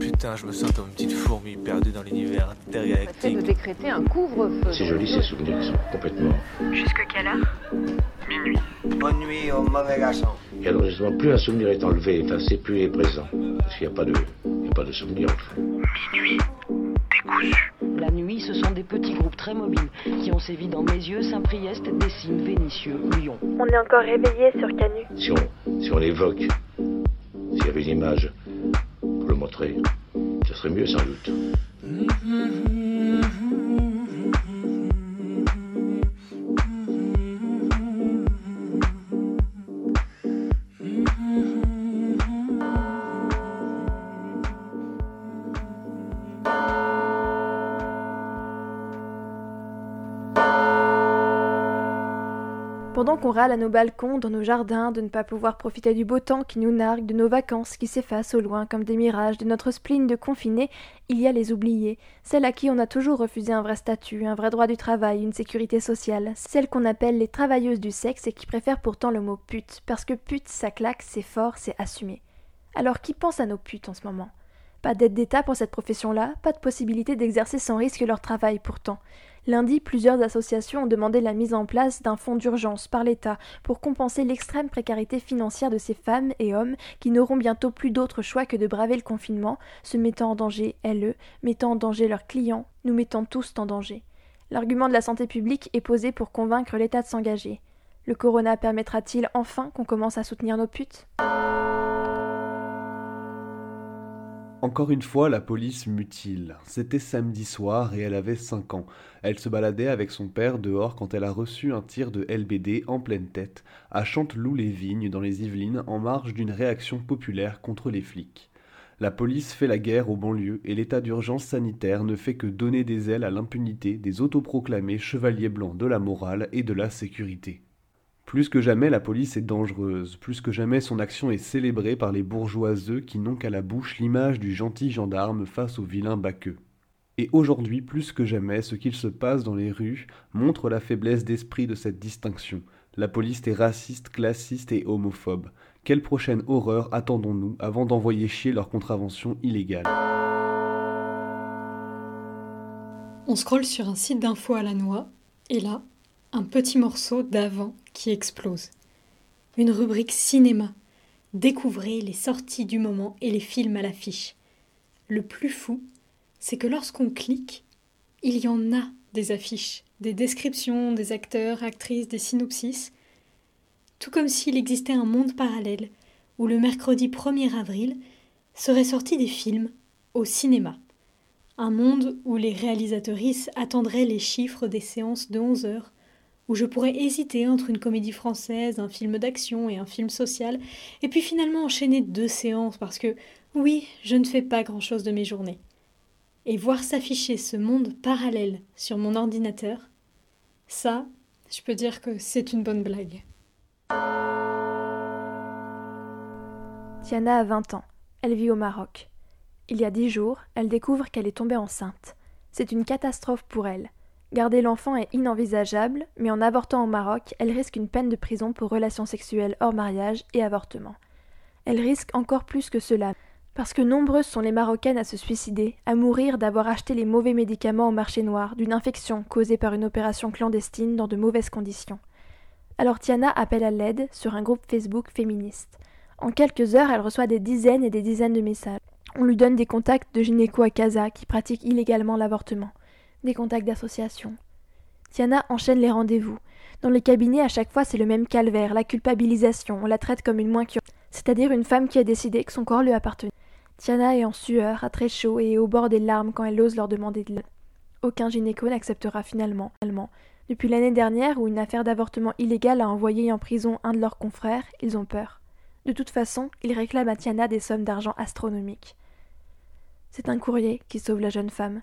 Putain, je me sens comme une petite fourmi perdue dans l'univers intergalactique. de décréter un couvre-feu. C'est joli ces souvenirs qui sont complètement. Jusque quelle heure? Minuit. Bonne nuit au mauvais garçon. Et alors justement, plus un souvenir est enlevé, effacé, plus il est présent. Parce qu'il n'y a pas de, il n'y a pas de souvenir en fait. Minuit. Décousu. La nuit, ce sont des petits groupes très mobiles qui ont sévi dans Mézieux, Saint-Priest, Dessines, Vénissieux, Lyon. On est encore réveillé sur Canu. Si on, si on l'évoque, s'il y avait une image le montrer, ce serait mieux sans doute. Pendant à nos balcons, dans nos jardins, de ne pas pouvoir profiter du beau temps qui nous nargue, de nos vacances qui s'effacent au loin comme des mirages, de notre spleen de confiné, il y a les oubliés, celles à qui on a toujours refusé un vrai statut, un vrai droit du travail, une sécurité sociale, celles qu'on appelle les travailleuses du sexe et qui préfèrent pourtant le mot pute, parce que pute ça claque, c'est fort, c'est assumé. Alors qui pense à nos putes en ce moment? Pas d'aide d'État pour cette profession-là, pas de possibilité d'exercer sans risque leur travail pourtant. Lundi, plusieurs associations ont demandé la mise en place d'un fonds d'urgence par l'État pour compenser l'extrême précarité financière de ces femmes et hommes qui n'auront bientôt plus d'autre choix que de braver le confinement, se mettant en danger, elles, eux, mettant en danger leurs clients, nous mettant tous en danger. L'argument de la santé publique est posé pour convaincre l'État de s'engager. Le corona permettra-t-il enfin qu'on commence à soutenir nos putes? Encore une fois, la police mutile. C'était samedi soir et elle avait 5 ans. Elle se baladait avec son père dehors quand elle a reçu un tir de LBD en pleine tête, à Chanteloup-les-Vignes dans les Yvelines, en marge d'une réaction populaire contre les flics. La police fait la guerre aux banlieues et l'état d'urgence sanitaire ne fait que donner des ailes à l'impunité des autoproclamés chevaliers blancs de la morale et de la sécurité. Plus que jamais, la police est dangereuse, plus que jamais son action est célébrée par les bourgeoiseux qui n'ont qu'à la bouche l'image du gentil gendarme face au vilain baqueux. Et aujourd'hui, plus que jamais, ce qu'il se passe dans les rues montre la faiblesse d'esprit de cette distinction. La police est raciste, classiste et homophobe. Quelle prochaine horreur attendons-nous avant d'envoyer chier leur contravention illégale? On scrolle sur un site d'info à la noix, et là, un petit morceau d'avant qui explose. Une rubrique cinéma. Découvrez les sorties du moment et les films à l'affiche. Le plus fou, c'est que lorsqu'on clique, il y en a des affiches, des descriptions des acteurs, actrices, des synopsis, tout comme s'il existait un monde parallèle où le mercredi 1er avril seraient sortis des films au cinéma. Un monde où les réalisatrices attendraient les chiffres des séances de 11 heures où je pourrais hésiter entre une comédie française, un film d'action et un film social, et puis finalement enchaîner deux séances parce que, oui, je ne fais pas grand-chose de mes journées. Et voir s'afficher ce monde parallèle sur mon ordinateur, ça, je peux dire que c'est une bonne blague. Tiana a 20 ans. Elle vit au Maroc. Il y a dix jours, elle découvre qu'elle est tombée enceinte. C'est une catastrophe pour elle. Garder l'enfant est inenvisageable, mais en avortant au Maroc, elle risque une peine de prison pour relations sexuelles hors mariage et avortement. Elle risque encore plus que cela, parce que nombreuses sont les Marocaines à se suicider, à mourir d'avoir acheté les mauvais médicaments au marché noir, d'une infection causée par une opération clandestine dans de mauvaises conditions. Alors Tiana appelle à l'aide sur un groupe Facebook féministe. En quelques heures, elle reçoit des dizaines et des dizaines de messages. On lui donne des contacts de gynéco à Casa qui pratiquent illégalement l'avortement des contacts d'association. Tiana enchaîne les rendez-vous. Dans les cabinets, à chaque fois, c'est le même calvaire, la culpabilisation. On la traite comme une moins que c'est-à-dire une femme qui a décidé que son corps lui appartenait. Tiana est en sueur, a très chaud et au bord des larmes quand elle ose leur demander de l'aide. Aucun gynéco n'acceptera finalement. Depuis l'année dernière, où une affaire d'avortement illégal a envoyé en prison un de leurs confrères, ils ont peur. De toute façon, ils réclament à Tiana des sommes d'argent astronomiques. C'est un courrier qui sauve la jeune femme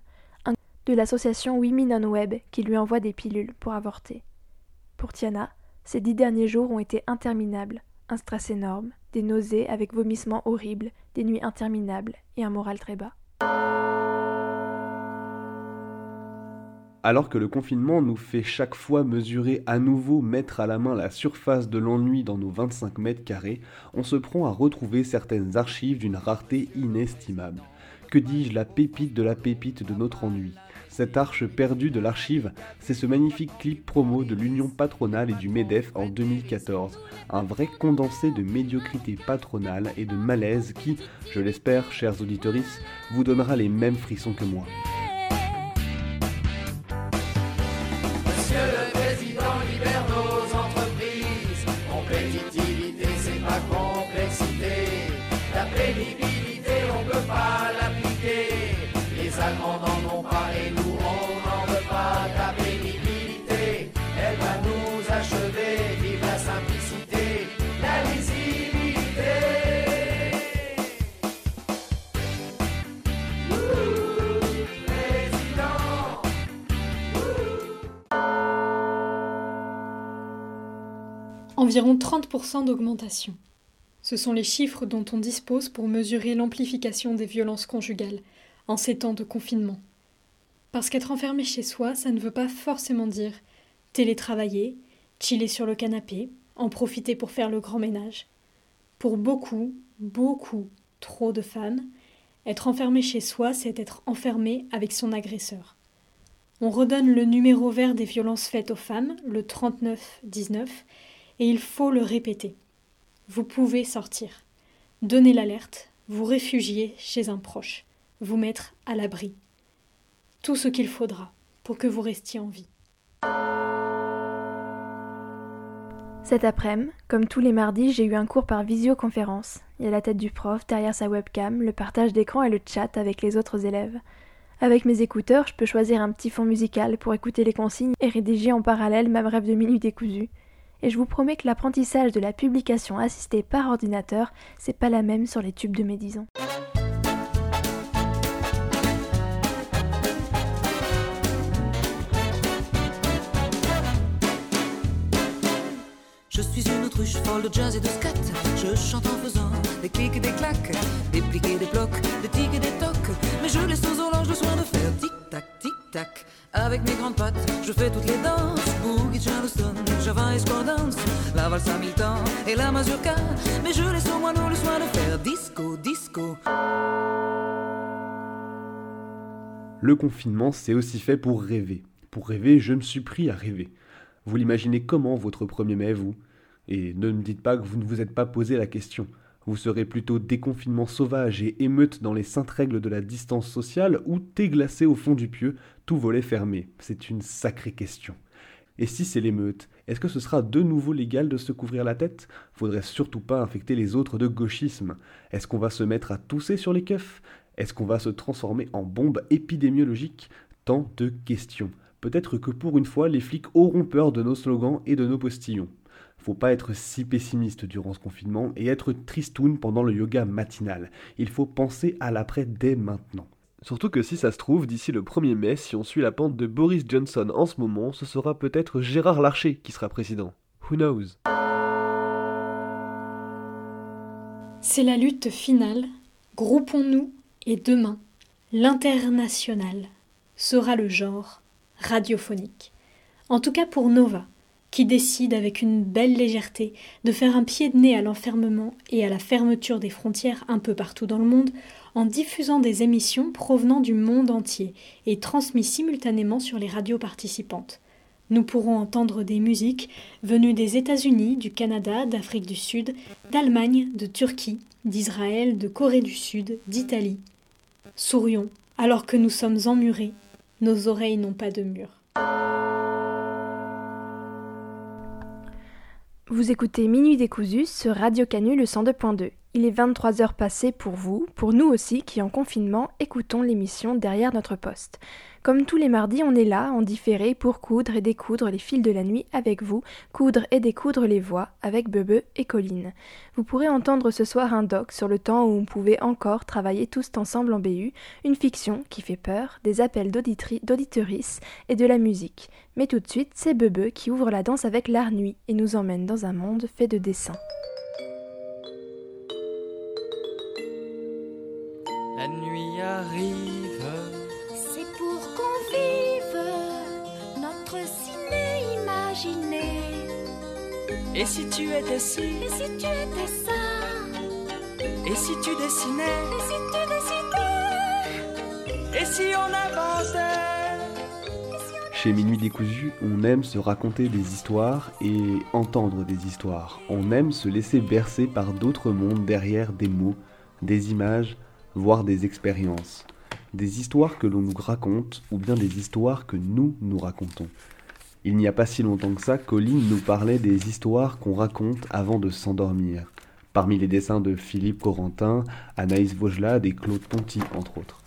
de l'association Women on Web qui lui envoie des pilules pour avorter. Pour Tiana, ces dix derniers jours ont été interminables, un stress énorme, des nausées avec vomissements horribles, des nuits interminables et un moral très bas. Alors que le confinement nous fait chaque fois mesurer à nouveau, mettre à la main la surface de l'ennui dans nos 25 mètres carrés, on se prend à retrouver certaines archives d'une rareté inestimable. Que dis-je, la pépite de la pépite de notre ennui? Cette arche perdue de l'archive, c'est ce magnifique clip promo de l'Union patronale et du MEDEF en 2014. Un vrai condensé de médiocrité patronale et de malaise qui, je l'espère, chers auditeurs, vous donnera les mêmes frissons que moi. Environ 30% d'augmentation. Ce sont les chiffres dont on dispose pour mesurer l'amplification des violences conjugales en ces temps de confinement. Parce qu'être enfermé chez soi, ça ne veut pas forcément dire télétravailler, chiller sur le canapé, en profiter pour faire le grand ménage. Pour beaucoup, beaucoup, trop de femmes, être enfermé chez soi, c'est être enfermé avec son agresseur. On redonne le numéro vert des violences faites aux femmes, le 3919, et il faut le répéter. Vous pouvez sortir. Donnez l'alerte, vous réfugier chez un proche, vous mettre à l'abri. Tout ce qu'il faudra pour que vous restiez en vie. Cet après-midi, comme tous les mardis, j'ai eu un cours par visioconférence. Il y a la tête du prof derrière sa webcam, le partage d'écran et le chat avec les autres élèves. Avec mes écouteurs, je peux choisir un petit fond musical pour écouter les consignes et rédiger en parallèle ma brève de minutes décousue et je vous promets que l'apprentissage de la publication assistée par ordinateur, c'est pas la même sur les tubes de médisant. Je suis une autruche folle de jazz et de scat. Je chante en faisant des clics et des claques, des pliques et des blocs, des tics et des tocs. Mais je laisse horloges le soin de faire tic-tac, tic-tac. Avec mes grandes pattes, je fais toutes les danses. Boogie, Charleston, Java et Square Dance. La valse Hamilton et la mazurka. Mais je laisse aux moineaux le soin de faire disco, disco. Le confinement, c'est aussi fait pour rêver. Pour rêver, je me suis pris à rêver. Vous l'imaginez comment votre 1er mai, vous? Et ne me dites pas que vous ne vous êtes pas posé la question. Vous serez plutôt déconfinement sauvage et émeute dans les saintes règles de la distance sociale ou thé glacé au fond du pieu, tout volet fermé C'est une sacrée question. Et si c'est l'émeute, est-ce que ce sera de nouveau légal de se couvrir la tête? Faudrait surtout pas infecter les autres de gauchisme. Est-ce qu'on va se mettre à tousser sur les keufs? Est-ce qu'on va se transformer en bombe épidémiologique? Tant de questions. Peut-être que pour une fois, les flics auront peur de nos slogans et de nos postillons. Faut pas être si pessimiste durant ce confinement et être tristoun pendant le yoga matinal. Il faut penser à l'après dès maintenant. Surtout que si ça se trouve, d'ici le 1er mai, si on suit la pente de Boris Johnson en ce moment, ce sera peut-être Gérard Larcher qui sera président. Who knows? C'est la lutte finale. Groupons-nous et demain, l'international sera le genre radiophonique. En tout cas pour Nova, qui décide avec une belle légèreté de faire un pied de nez à l'enfermement et à la fermeture des frontières un peu partout dans le monde en diffusant des émissions provenant du monde entier et transmises simultanément sur les radios participantes. Nous pourrons entendre des musiques venues des États-Unis, du Canada, d'Afrique du Sud, d'Allemagne, de Turquie, d'Israël, de Corée du Sud, d'Italie. Sourions, alors que nous sommes emmurés nos oreilles n'ont pas de mur. Vous écoutez Minuit décousu sur Radio Canu le 102.2. Il est 23 heures passées pour vous, pour nous aussi qui en confinement écoutons l'émission derrière notre poste. Comme tous les mardis, on est là, en différé, pour coudre et découdre les fils de la nuit avec vous, coudre et découdre les voix avec Bebe et Colline. Vous pourrez entendre ce soir un doc sur le temps où on pouvait encore travailler tous ensemble en BU, une fiction qui fait peur, des appels d'auditeuristes et de la musique. Mais tout de suite, c'est Bebe qui ouvre la danse avec l'art nuit et nous emmène dans un monde fait de dessins. C'est pour qu'on vive notre ciné imaginé. Et si tu étais ci Et si tu étais ça? Et si tu dessinais? Et si tu dessinais, Et si on avançait Chez Minuit Décousu, on aime se raconter des histoires et entendre des histoires. On aime se laisser bercer par d'autres mondes derrière des mots, des images, voire des expériences. Des histoires que l'on nous raconte ou bien des histoires que nous nous racontons. Il n'y a pas si longtemps que ça, Colline nous parlait des histoires qu'on raconte avant de s'endormir. Parmi les dessins de Philippe Corentin, Anaïs Vaugelade et Claude Ponty, entre autres.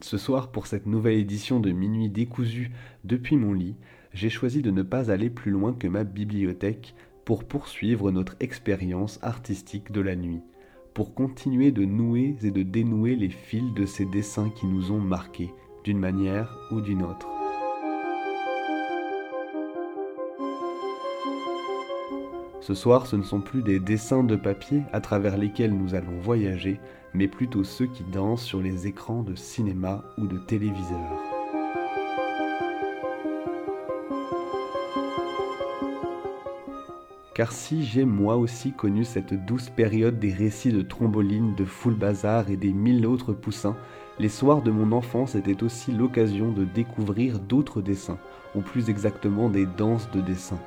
Ce soir, pour cette nouvelle édition de Minuit décousu depuis mon lit, j'ai choisi de ne pas aller plus loin que ma bibliothèque pour poursuivre notre expérience artistique de la nuit, pour continuer de nouer et de dénouer les fils de ces dessins qui nous ont marqués, d'une manière ou d'une autre. Ce soir, ce ne sont plus des dessins de papier à travers lesquels nous allons voyager, mais plutôt ceux qui dansent sur les écrans de cinéma ou de téléviseur. Car si j'ai moi aussi connu cette douce période des récits de Tromboline, de Foule Bazar et des mille autres poussins, les soirs de mon enfance étaient aussi l'occasion de découvrir d'autres dessins, ou plus exactement des danses de dessins,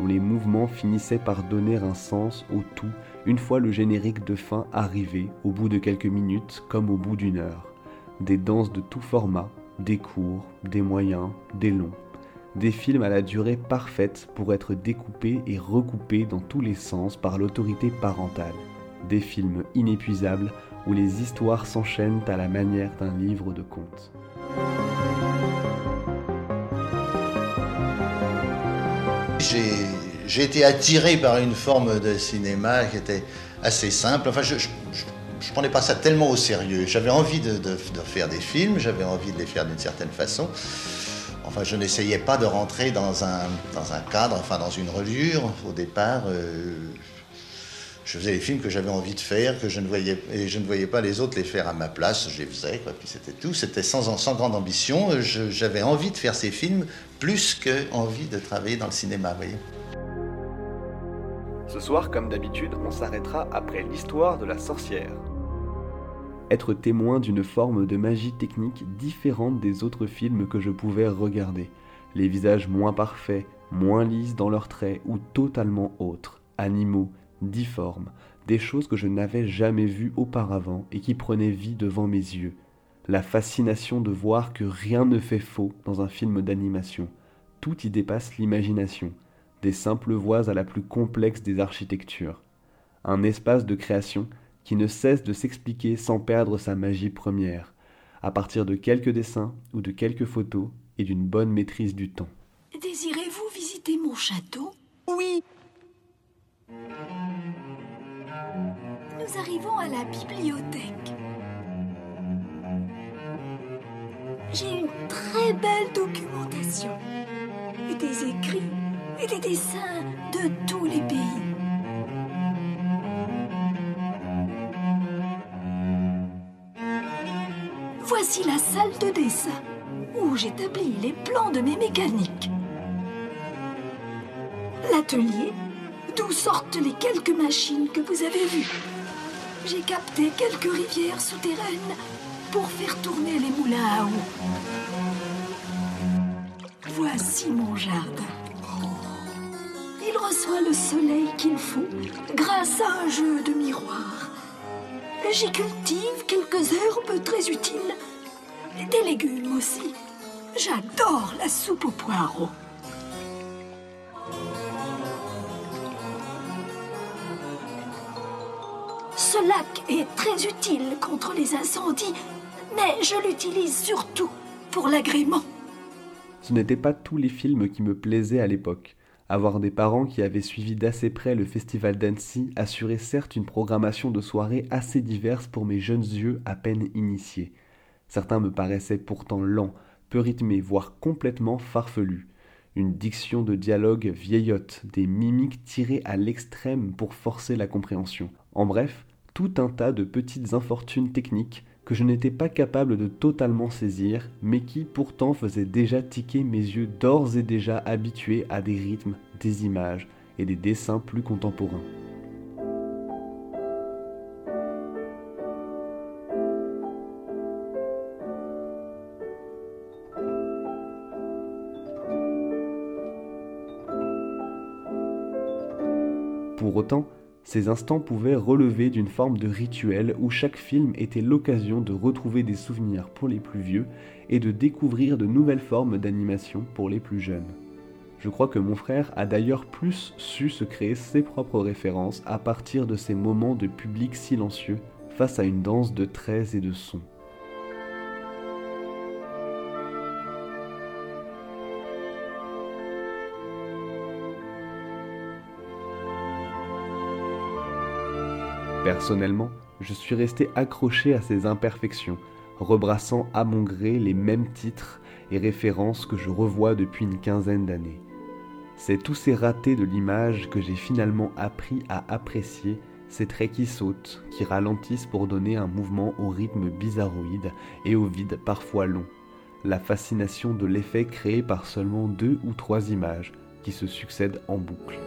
dont les mouvements finissaient par donner un sens au tout une fois le générique de fin arrivé, au bout de quelques minutes comme au bout d'une heure. Des danses de tout format, des courts, des moyens, des longs des films à la durée parfaite pour être découpés et recoupés dans tous les sens par l'autorité parentale, des films inépuisables où les histoires s'enchaînent à la manière d'un livre de contes. J'ai été attiré par une forme de cinéma qui était assez simple. Enfin, je, ne prenais pas ça tellement au sérieux. J'avais envie de, faire des films, j'avais envie de les faire d'une certaine façon. Enfin, je n'essayais pas de rentrer dans un, cadre, enfin dans une reliure. Au départ, euh, je faisais les films que j'avais envie de faire, que je ne voyais et je ne voyais pas les autres les faire à ma place. Je les faisais, quoi. Puis c'était tout. C'était sans, grande ambition. J'avais envie de faire ces films plus que envie de travailler dans le cinéma, voyez. Ce soir, comme d'habitude, on s'arrêtera après l'histoire de la sorcière être témoin d'une forme de magie technique différente des autres films que je pouvais regarder. Les visages moins parfaits, moins lisses dans leurs traits ou totalement autres, animaux, difformes, des choses que je n'avais jamais vues auparavant et qui prenaient vie devant mes yeux. La fascination de voir que rien ne fait faux dans un film d'animation. Tout y dépasse l'imagination, des simples voies à la plus complexe des architectures. Un espace de création qui ne cesse de s'expliquer sans perdre sa magie première, à partir de quelques dessins ou de quelques photos et d'une bonne maîtrise du temps. Désirez-vous visiter mon château? Oui. Nous arrivons à la bibliothèque. J'ai une très belle documentation. Des écrits et des dessins de tous les pays. Voici la salle de dessin où j'établis les plans de mes mécaniques. L'atelier d'où sortent les quelques machines que vous avez vues. J'ai capté quelques rivières souterraines pour faire tourner les moulins à eau. Voici mon jardin. Il reçoit le soleil qu'il faut grâce à un jeu de miroirs. J'y cultive quelques herbes très utiles. Des légumes aussi. J'adore la soupe aux poireaux. Ce lac est très utile contre les incendies, mais je l'utilise surtout pour l'agrément. Ce n'étaient pas tous les films qui me plaisaient à l'époque. Avoir des parents qui avaient suivi d'assez près le festival d'Annecy assurait certes une programmation de soirées assez diverse pour mes jeunes yeux à peine initiés. Certains me paraissaient pourtant lents, peu rythmés, voire complètement farfelus. Une diction de dialogue vieillotte, des mimiques tirées à l'extrême pour forcer la compréhension. En bref, tout un tas de petites infortunes techniques, que je n'étais pas capable de totalement saisir, mais qui pourtant faisait déjà tiquer mes yeux d'ores et déjà habitués à des rythmes, des images et des dessins plus contemporains. Pour autant, ces instants pouvaient relever d'une forme de rituel où chaque film était l'occasion de retrouver des souvenirs pour les plus vieux et de découvrir de nouvelles formes d'animation pour les plus jeunes. Je crois que mon frère a d'ailleurs plus su se créer ses propres références à partir de ces moments de public silencieux face à une danse de traits et de sons. Personnellement, je suis resté accroché à ces imperfections, rebrassant à mon gré les mêmes titres et références que je revois depuis une quinzaine d'années. C'est tous ces ratés de l'image que j'ai finalement appris à apprécier, ces traits qui sautent, qui ralentissent pour donner un mouvement au rythme bizarroïde et au vide parfois long. La fascination de l'effet créé par seulement deux ou trois images qui se succèdent en boucle.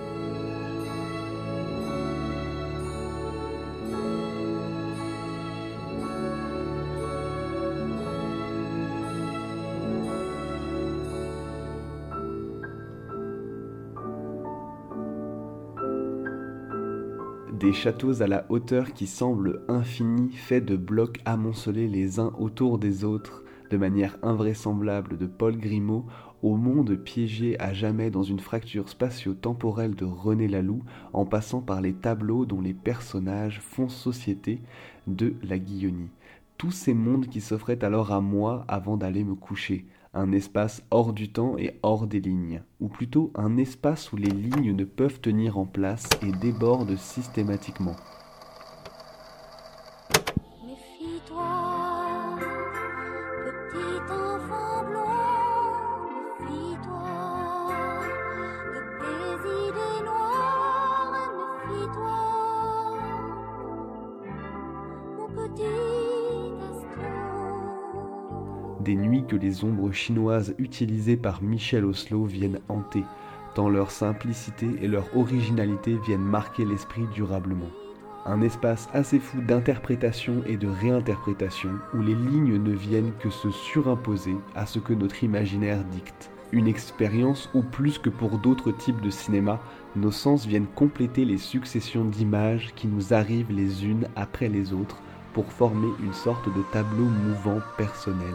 Des châteaux à la hauteur qui semblent infinis, faits de blocs amoncelés les uns autour des autres, de manière invraisemblable de Paul Grimaud, au monde piégé à jamais dans une fracture spatio-temporelle de René Laloux, en passant par les tableaux dont les personnages font société de la Guillonie. Tous ces mondes qui s'offraient alors à moi avant d'aller me coucher, un espace hors du temps et hors des lignes, ou plutôt un espace où les lignes ne peuvent tenir en place et débordent systématiquement. Des nuits que les ombres chinoises utilisées par Michel Oslo viennent hanter, tant leur simplicité et leur originalité viennent marquer l'esprit durablement. Un espace assez fou d'interprétation et de réinterprétation où les lignes ne viennent que se surimposer à ce que notre imaginaire dicte. Une expérience où plus que pour d'autres types de cinéma, nos sens viennent compléter les successions d'images qui nous arrivent les unes après les autres pour former une sorte de tableau mouvant personnel.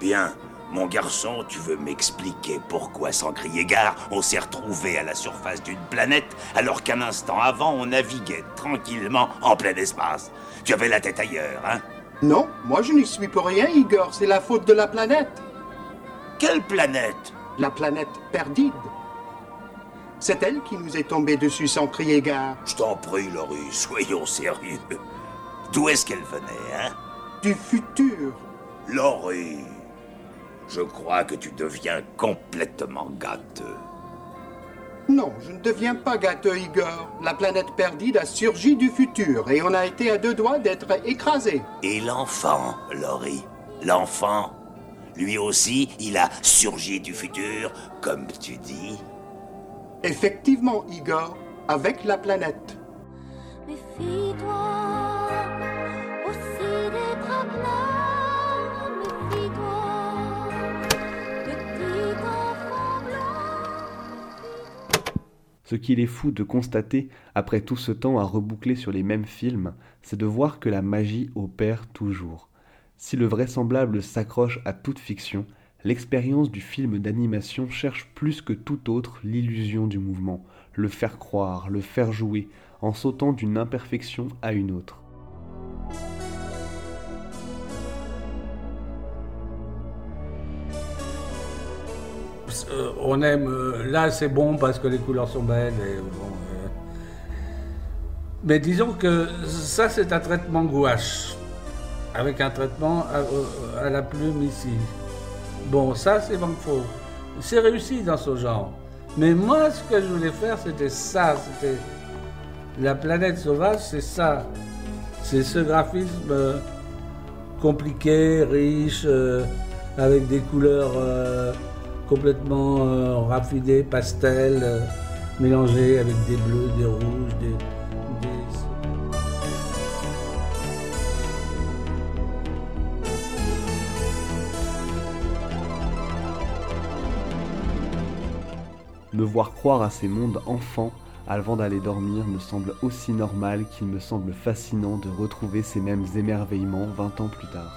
Bien, mon garçon, tu veux m'expliquer pourquoi, sans crier gare, on s'est retrouvé à la surface d'une planète alors qu'un instant avant on naviguait tranquillement en plein espace. Tu avais la tête ailleurs, hein? Non, moi je n'y suis pour rien, Igor, c'est la faute de la planète. Quelle planète? La planète Perdide. C'est elle qui nous est tombée dessus sans crier gare. Je t'en prie, Laurie, soyons sérieux. D'où est-ce qu'elle venait, hein? Du futur. Laurie, je crois que tu deviens complètement gâteux. Non, je ne deviens pas gâteux, Igor. La planète perdide a surgi du futur et on a été à deux doigts d'être écrasé. Et l'enfant, Laurie L'enfant Lui aussi, il a surgi du futur, comme tu dis Effectivement, Igor, avec la planète. Ce qu'il est fou de constater, après tout ce temps à reboucler sur les mêmes films, c'est de voir que la magie opère toujours. Si le vraisemblable s'accroche à toute fiction, l'expérience du film d'animation cherche plus que tout autre l'illusion du mouvement, le faire croire, le faire jouer, en sautant d'une imperfection à une autre. Euh, on aime. euh, là, c'est bon parce que les couleurs sont belles. et bon, euh. Mais disons que ça, c'est un traitement gouache. Avec un traitement à, à la plume ici. Bon, ça, c'est Faux. C'est réussi dans ce genre. Mais moi, ce que je voulais faire, c'était ça. C'était la planète sauvage, c'est ça. C'est ce graphisme euh, compliqué, riche, euh, avec des couleurs euh, complètement raffinées, pastel, mélangées avec des bleus, des rouges, des, Me voir croire à ces mondes enfants avant d'aller dormir me semble aussi normal qu'il me semble fascinant de retrouver ces mêmes émerveillements 20 ans plus tard.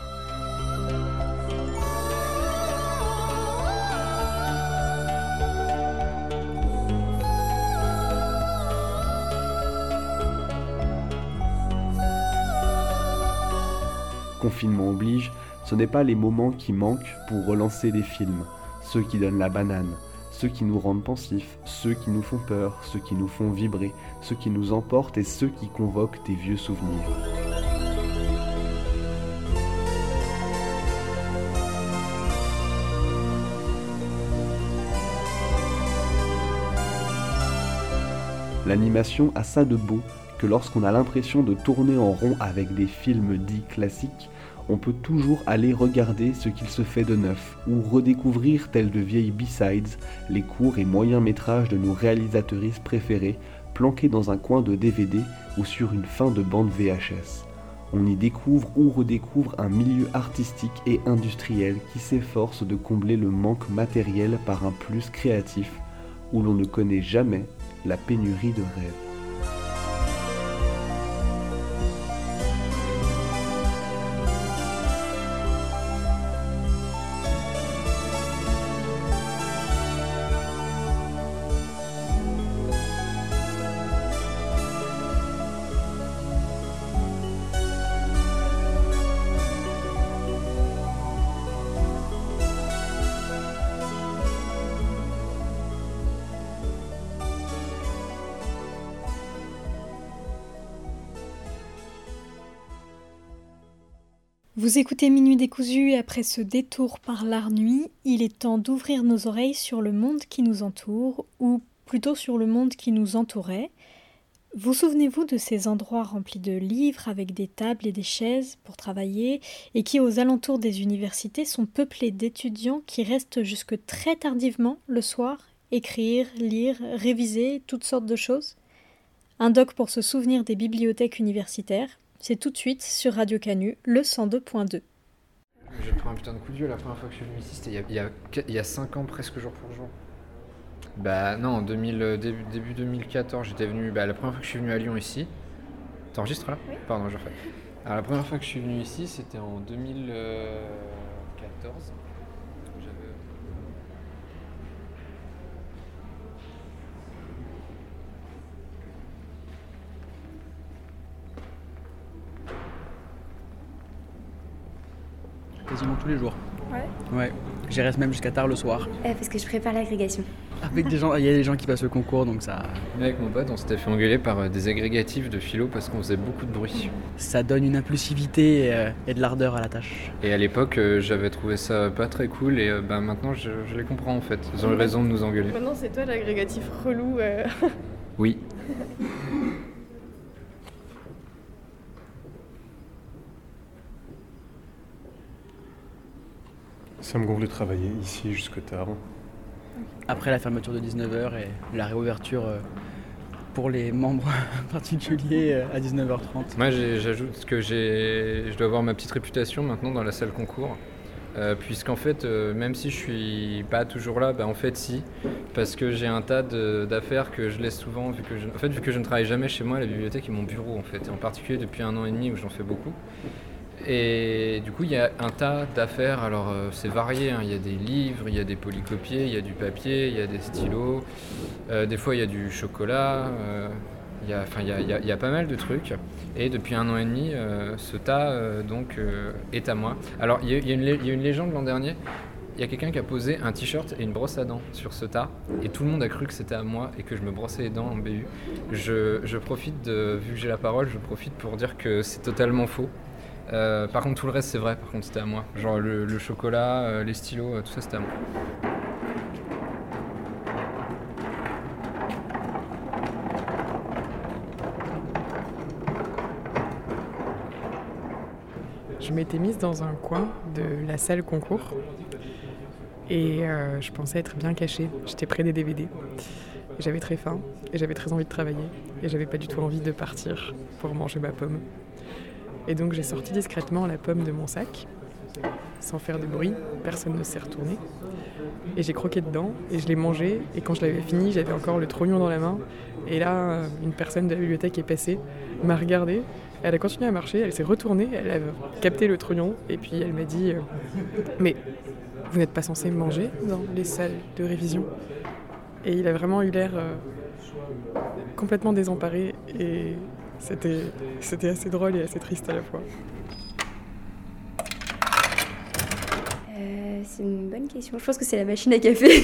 Confinement oblige, ce n'est pas les moments qui manquent pour relancer des films, ceux qui donnent la banane, ceux qui nous rendent pensifs, ceux qui nous font peur, ceux qui nous font vibrer, ceux qui nous emportent et ceux qui convoquent des vieux souvenirs. L'animation a ça de beau que lorsqu'on a l'impression de tourner en rond avec des films dits classiques, on peut toujours aller regarder ce qu'il se fait de neuf, ou redécouvrir, tels de vieilles B-sides, les courts et moyens métrages de nos réalisatrices préférées, planqués dans un coin de DVD ou sur une fin de bande VHS. On y découvre ou redécouvre un milieu artistique et industriel qui s'efforce de combler le manque matériel par un plus créatif, où l'on ne connaît jamais la pénurie de rêves. Vous écoutez Minuit décousu et après ce détour par l'art nuit, il est temps d'ouvrir nos oreilles sur le monde qui nous entoure, ou plutôt sur le monde qui nous entourait. Vous souvenez-vous de ces endroits remplis de livres avec des tables et des chaises pour travailler et qui aux alentours des universités sont peuplés d'étudiants qui restent jusque très tardivement le soir écrire, lire, réviser toutes sortes de choses? Un doc pour se souvenir des bibliothèques universitaires, c'est tout de suite sur Radio Canu, le 102.2. J'ai pris un putain de coup de vieux la première fois que je suis venu ici, c'était il, y a, 5 ans presque jour pour jour. Bah non, en 2000, euh, début, début 2014, j'étais venu, bah, la première fois que je suis venu à Lyon ici. T'enregistres là? Oui. Pardon, je refais. Alors la première fois que je suis venu ici, c'était en 2014. Quasiment tous les jours. Ouais. Ouais. J'y reste même jusqu'à tard le soir. Eh, parce que je prépare l'agrégation. Avec des gens, il y a des gens qui passent le concours, donc ça. Avec mon pote, on s'était fait engueuler par euh, des agrégatifs de philo parce qu'on faisait beaucoup de bruit. Ça donne une impulsivité euh, et de l'ardeur à la tâche. Et à l'époque, euh, j'avais trouvé ça pas très cool et bah, maintenant je, les comprends en fait. Ils ont eu raison de nous engueuler. Maintenant, c'est toi l'agrégatif relou. oui. Ça me gonfle de travailler ici jusque tard. Après la fermeture de 19h et la réouverture euh, pour les membres particuliers euh, à 19h30. Moi j'ajoute que je dois avoir ma petite réputation maintenant dans la salle concours. Euh, puisqu'en fait, même si je suis pas toujours là, bah, en fait si, parce que j'ai un tas d'affaires que je laisse souvent, vu que je, en fait, vu que je ne travaille jamais chez moi, la bibliothèque est mon bureau en fait, et en particulier depuis un an et demi où j'en fais beaucoup. Et du coup, il y a un tas d'affaires. Alors, euh, c'est varié. Hein. Il y a des livres, il y a des polycopiers, il y a du papier, il y a des stylos. Euh, des fois, il y a du chocolat. Euh, il, y enfin, il, y a, pas mal de trucs. Et depuis un an et demi, ce tas donc, est à moi. Alors, il y a, une, légende l'an dernier. Il y a quelqu'un qui a posé un t-shirt et une brosse à dents sur ce tas. Et tout le monde a cru que c'était à moi et que je me brossais les dents en BU. Je, profite vu que j'ai la parole, je profite pour dire que c'est totalement faux. Euh, par contre, tout le reste, c'est vrai, par contre, c'était à moi. Genre le, chocolat, euh, les stylos, euh, tout ça, c'était à moi. Je m'étais mise dans un coin de la salle concours et je pensais être bien cachée. J'étais près des DVD. J'avais très faim et j'avais très envie de travailler et j'avais pas du tout envie de partir pour manger ma pomme. Et donc j'ai sorti discrètement la pomme de mon sac. Sans faire de bruit, personne ne s'est retourné. Et j'ai croqué dedans et je l'ai mangé. Et quand je l'avais fini, j'avais encore le trognon dans la main. Et là une personne de la bibliothèque est passée, m'a regardé. Elle a continué à marcher, elle s'est retournée, elle a capté le trognon. Et puis elle m'a dit euh, Mais vous n'êtes pas censé manger dans les salles de révision. Et il a vraiment eu l'air euh, complètement désemparé. Et c'était, c'était assez drôle et assez triste à la fois. Euh, c'est une bonne question. Je pense que c'est la machine à café.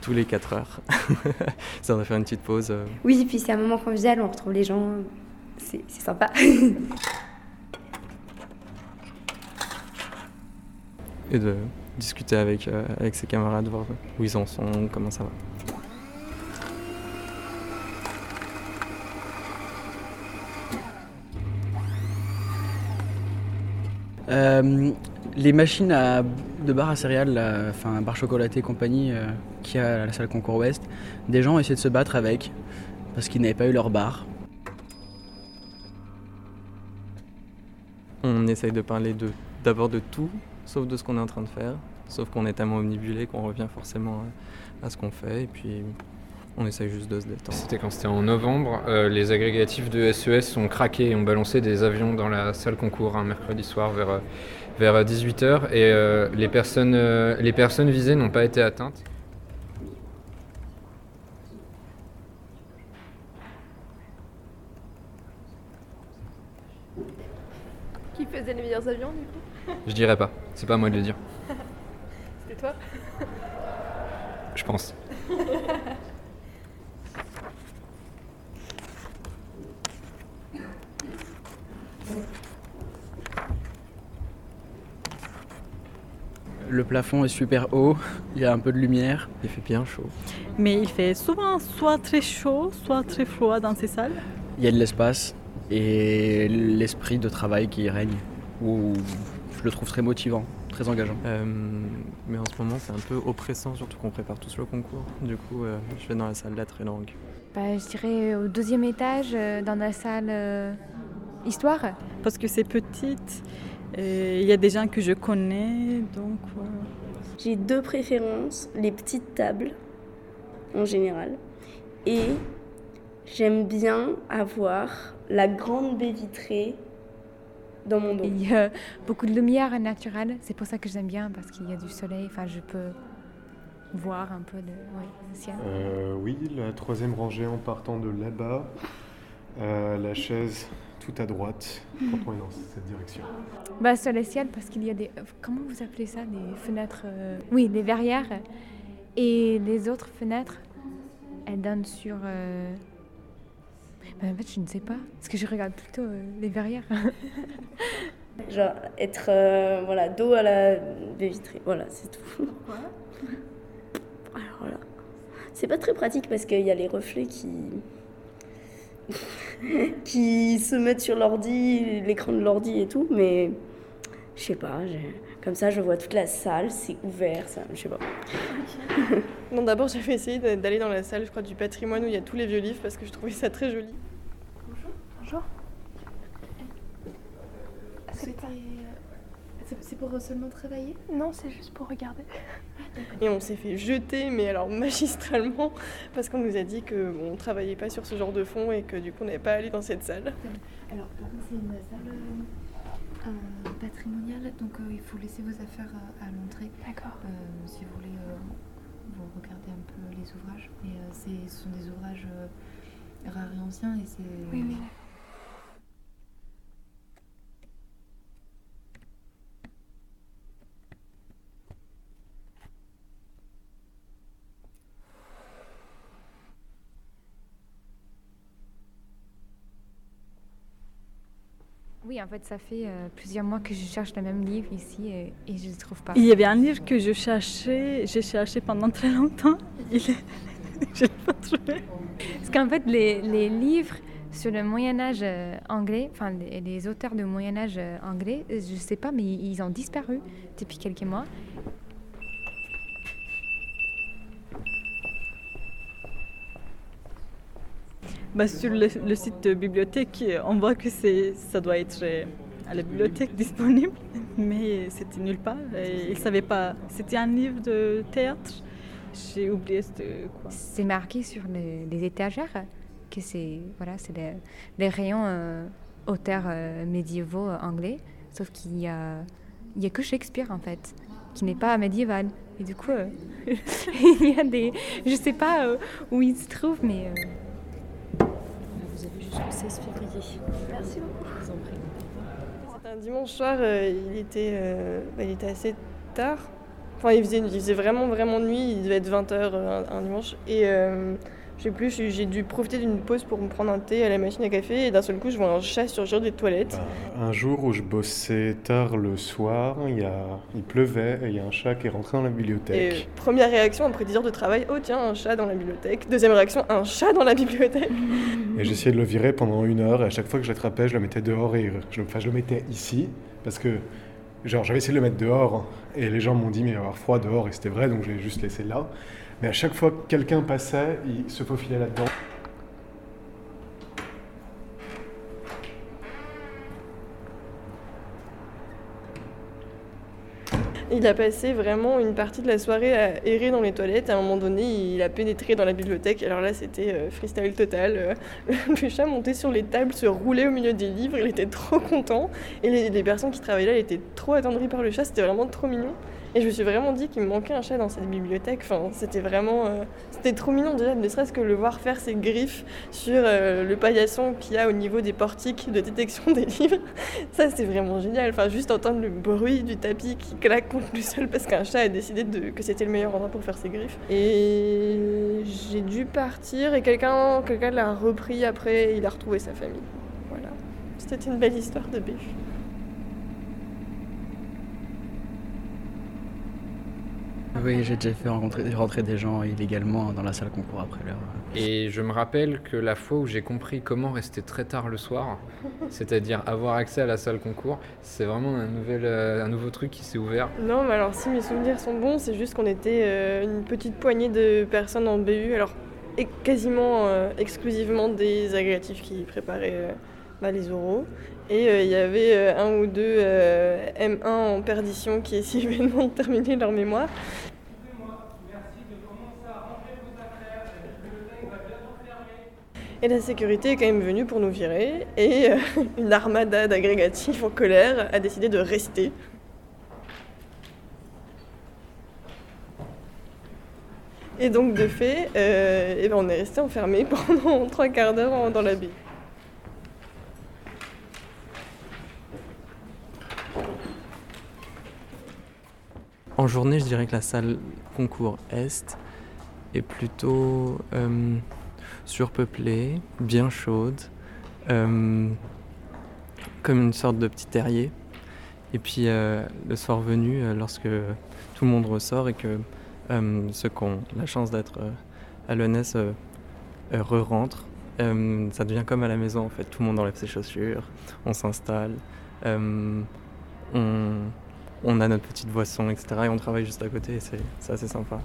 Tous les 4 heures. Ça on va faire une petite pause. euh. oui, puis c'est un moment convivial, on retrouve les gens. C'est c'est sympa. et de discuter avec, euh, avec ses camarades, voir où ils en sont, comment ça va. Euh, les machines à, de bar à céréales, enfin bar chocolaté et compagnie, euh, qu'il y a la salle Concours Ouest, des gens ont essayé de se battre avec parce qu'ils n'avaient pas eu leur bar. On essaye de parler d'abord de tout, sauf de ce qu'on est en train de faire. Sauf qu'on est tellement omnibulé qu'on revient forcément à, à ce qu'on fait. Et puis on essaye juste de se détendre. C'était quand c'était en novembre, euh, les agrégatifs de SES ont craqué et ont balancé des avions dans la salle concours un mercredi soir vers, euh, vers 18h et euh, les, personnes, euh, les personnes visées n'ont pas été atteintes. Qui faisait les meilleurs avions du coup? Je dirais pas, c'est pas à moi de le dire, C'était toi? Je pense. Le plafond est super haut, il y a un peu de lumière. Il fait bien chaud. Mais il fait souvent soit très chaud, soit très froid dans ces salles. Il y a de l'espace et l'esprit de travail qui règne, où je le trouve très motivant, très engageant. Euh, mais en ce moment, c'est un peu oppressant, surtout qu'on prépare tous le concours. Du coup, euh, je vais dans la salle et langues. Bah, je dirais au deuxième étage, euh, dans la salle histoire. Parce que c'est petite, et il y a des gens que je connais, donc voilà. J'ai deux préférences, les petites tables en général et j'aime bien avoir la grande baie vitrée dans mon dos. Il y a beaucoup de lumière naturelle, c'est pour ça que j'aime bien, parce qu'il y a du soleil, enfin je peux voir un peu de ouais, ciel. Euh, oui, la troisième rangée en partant de là-bas. Euh, la chaise tout à droite quand on est dans cette direction. Bah, sur le ciel, parce qu'il y a des. euh, Comment vous appelez ça Des fenêtres. euh, Oui, des verrières. Et les autres fenêtres, elles donnent sur. euh, bah, en fait, je ne sais pas. Parce que je regarde plutôt euh, les verrières. Genre être euh, voilà, dos à la baie vitrée, voilà, c'est tout. Alors voilà. C'est pas très pratique parce qu'il y a les reflets qui qui se mettent sur l'ordi, l'écran de l'ordi et tout, mais je sais pas, comme ça je vois toute la salle, c'est ouvert, ça, je sais pas. Non, d'abord, j'avais essayé d'a- d'aller dans la salle, je crois, du patrimoine où il y a tous les vieux livres parce que je trouvais ça très joli. Bonjour. C'était. Euh, C'est pour seulement travailler? Non, c'est juste pour regarder. Et on s'est fait jeter, mais alors magistralement, parce qu'on nous a dit qu'on ne travaillait pas sur ce genre de fond et que du coup on n'avait pas à aller dans cette salle. Alors, par contre, c'est une salle euh, euh, patrimoniale, donc euh, il faut laisser vos affaires à, à l'entrée. D'accord. Euh, si vous voulez, euh, vous regardez un peu les ouvrages. Mais euh, c'est- ce sont des ouvrages euh, rares et anciens et c'est. Oui, oui. Oui, en fait, ça fait euh, plusieurs mois que je cherche le même livre ici et, et je ne le trouve pas. Il y avait un livre que je cherchais, j'ai cherché pendant très longtemps. Il est... je l'ai pas trouvé. Parce qu'en fait, les, les livres sur le Moyen Âge euh, anglais, enfin les, les auteurs de Moyen Âge euh, anglais, je sais pas, mais ils ont disparu depuis quelques mois. Bah, sur le, site de bibliothèque, on voit que ça doit être euh, à la bibliothèque disponible, mais c'était nulle part. Et ils pas. C'était un livre de théâtre. J'ai oublié c'était quoi. C'est marqué sur les, étagères que c'est voilà, c'est les rayons euh, auteurs euh, médiévaux anglais, sauf qu'il y a, y a que Shakespeare en fait, qui n'est pas médiéval. Et du coup, euh, il y a des, je sais pas où il se trouve, mais jusqu'au 16 février. Merci beaucoup. Je vous en prie. C'était un dimanche soir, euh, il, était, euh, bah, il était assez tard. Enfin, il faisait, il faisait vraiment, vraiment nuit, il devait être 20h un, un dimanche. Et sais plus, j'ai j'ai dû profiter d'une pause pour me prendre un thé à la machine à café. Et d'un seul coup, je vois un chat surgir des toilettes. Un jour où je bossais tard le soir, il, y a... il pleuvait et il y a un chat qui est rentré dans la Et bibliothèque. première réaction après 10 heures de travail, oh tiens, un chat dans la bibliothèque. Deuxième réaction, un chat dans la bibliothèque. Et j'essayais de le virer pendant une heure et à chaque fois que je l'attrapais, je le mettais dehors et je, enfin, je le mettais ici parce que genre j'avais essayé de le mettre dehors et les gens m'ont dit mais il va y avoir froid dehors et c'était vrai donc je l'ai juste laissé là. Mais à chaque fois que quelqu'un passait, il se faufilait là-dedans. Il a passé vraiment une partie de la soirée à errer dans les toilettes. À un moment donné, il a pénétré dans la bibliothèque. Alors là, c'était euh, freestyle total. Euh, le chat montait sur les tables, se roulait au milieu des livres. Il était trop content. Et les, personnes qui travaillaient là étaient trop attendries par le chat. C'était vraiment trop mignon. Et je me suis vraiment dit qu'il me manquait un chat dans cette bibliothèque. Enfin, c'était vraiment. euh, c'était trop mignon déjà, ne serait-ce que le voir faire ses griffes sur euh, le paillasson qu'il y a au niveau des portiques de détection des livres. Ça, c'est vraiment génial. Enfin, juste entendre le bruit du tapis qui claque contre le sol parce qu'un chat a décidé que c'était le meilleur endroit pour faire ses griffes. Et j'ai dû partir et quelqu'un quelqu'un l'a repris après. Il a retrouvé sa famille. Voilà. C'était une belle histoire de béfu. Oui, j'ai déjà fait rencontrer, rentrer des gens illégalement dans la salle concours après l'heure. Et je me rappelle que la fois où j'ai compris comment rester très tard le soir, c'est-à-dire avoir accès à la salle concours, c'est vraiment un, nouvel, euh, un nouveau truc qui s'est ouvert. Non, mais alors si mes souvenirs sont bons, c'est juste qu'on était euh, une petite poignée de personnes en BU, alors et quasiment euh, exclusivement des agrégatifs qui préparaient bah, les oraux. Et euh, il y avait euh, un ou deux euh, M1 en perdition qui essayaient de terminer leur mémoire. Et la sécurité est quand même venue pour nous virer, et une armada d'agrégatifs en colère a décidé de rester. Et donc, de fait, eh ben, on est resté enfermé pendant trois quarts d'heure dans la baie. En journée, je dirais que la salle concours Est est plutôt euh, surpeuplée, bien chaude, euh, comme une sorte de petit terrier. Et puis euh, le soir venu, lorsque tout le monde ressort et que ceux qui ont la chance d'être à l'ENS re-rentrent, ça devient comme à la maison en fait. Tout le monde enlève ses chaussures, on s'installe, on, on a notre petite boisson, etc. Et on travaille juste à côté et c'est c'est assez sympa.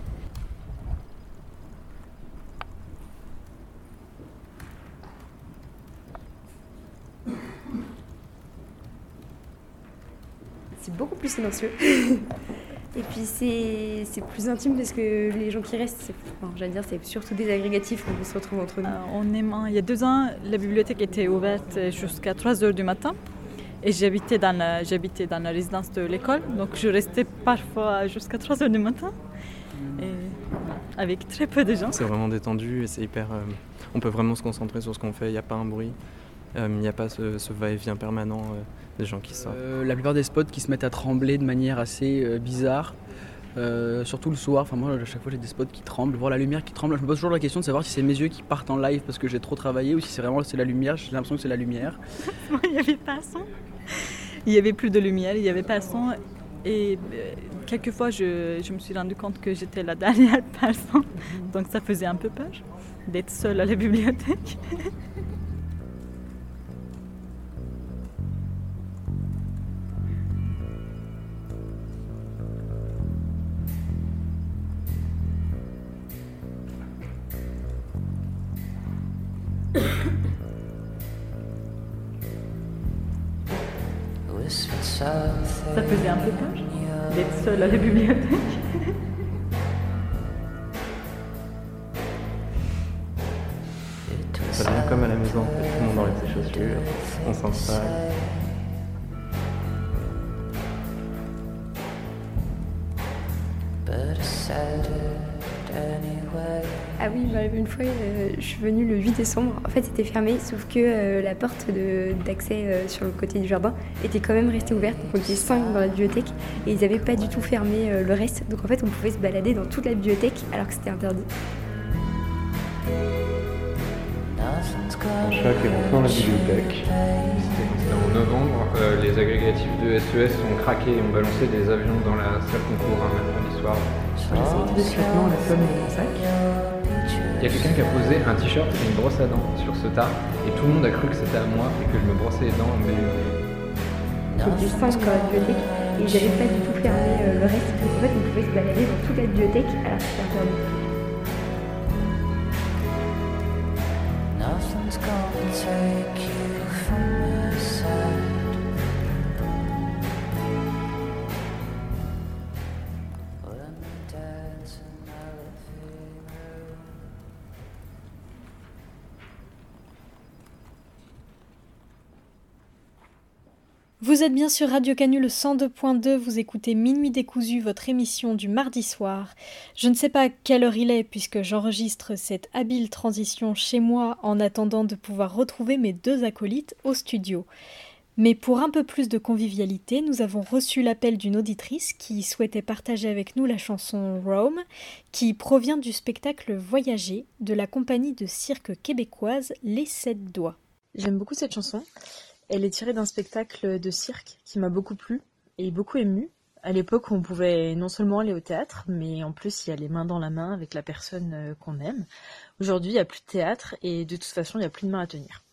C'est beaucoup plus silencieux. Et puis c'est c'est plus intime parce que les gens qui restent, c'est enfin, j'allais dire, c'est surtout des agrégatifs qu'on se retrouve entre nous. Euh, on aime- il y a deux ans, la bibliothèque était ouverte jusqu'à 3 heures du matin. Et j'habitais dans, la, j'habitais dans la résidence de l'école, donc je restais parfois jusqu'à 3 heures du matin. Et avec très peu de gens. C'est vraiment détendu et c'est hyper. euh, on peut vraiment se concentrer sur ce qu'on fait, il n'y a pas un bruit, euh, il n'y a pas ce, ce va-et-vient permanent euh, des gens qui sortent. Euh, la plupart des spots qui se mettent à trembler de manière assez euh, bizarre. Euh, surtout le soir, enfin moi à chaque fois j'ai des spots qui tremblent, voir la lumière qui tremble. Je me pose toujours la question de savoir si c'est mes yeux qui partent en live parce que j'ai trop travaillé ou si c'est vraiment c'est la lumière. J'ai l'impression que c'est la lumière. il n'y avait pas son. Il n'y avait plus de lumière, il n'y avait pas son. Et euh, quelquefois je, je me suis rendu compte que j'étais la dernière personne. Donc ça faisait un peu peur d'être seule à la bibliothèque. Ça faisait un peu peur d'être seule à la bibliothèque. Ça devient comme à la maison, en fait. tout le monde enlève ses chaussures, on s'installe. Ah oui, bah, une fois, euh, je suis venue le 8 décembre. En fait, c'était fermé, sauf que euh, la porte d'accès euh, sur le côté du jardin était quand même restée ouverte. Donc, on était 5 dans la bibliothèque et ils n'avaient pas du tout fermé le reste. Donc, en fait, on pouvait se balader dans toute la bibliothèque alors que c'était interdit. Qui est rentré dans la bibliothèque. C'était en novembre, euh, les agrégatifs de SES ont craqué et ont balancé des avions dans la salle concours un mercredi soir. Discrètement la pomme de mon sac. Il y a quelqu'un qui a posé un t-shirt et une brosse à dents sur ce tas et tout le monde a cru que c'était à moi et que je me brossais les dents mais C'était 5 dans la bibliothèque et n'avaient pas du tout fermé euh, le reste. En fait, on pouvait se balader dans toute la bibliothèque alors que c'était interdit. Vous êtes bien sur Radio Canule 102.2, vous écoutez Minuit décousu, votre émission du mardi soir. Je ne sais pas quelle heure il est puisque j'enregistre cette habile transition chez moi en attendant de pouvoir retrouver mes deux acolytes au studio. Mais pour un peu plus de convivialité, nous avons reçu l'appel d'une auditrice qui souhaitait partager avec nous la chanson Rome, qui provient du spectacle Voyager de la compagnie de cirque québécoise Les Sept Doigts. J'aime beaucoup cette chanson. Elle est tirée d'un spectacle de cirque qui m'a beaucoup plu et beaucoup ému. À l'époque, on pouvait non seulement aller au théâtre, mais en plus y aller main dans la main avec la personne euh, qu'on aime. Aujourd'hui, il n'y a plus de théâtre et de toute façon, il n'y a plus de main à tenir.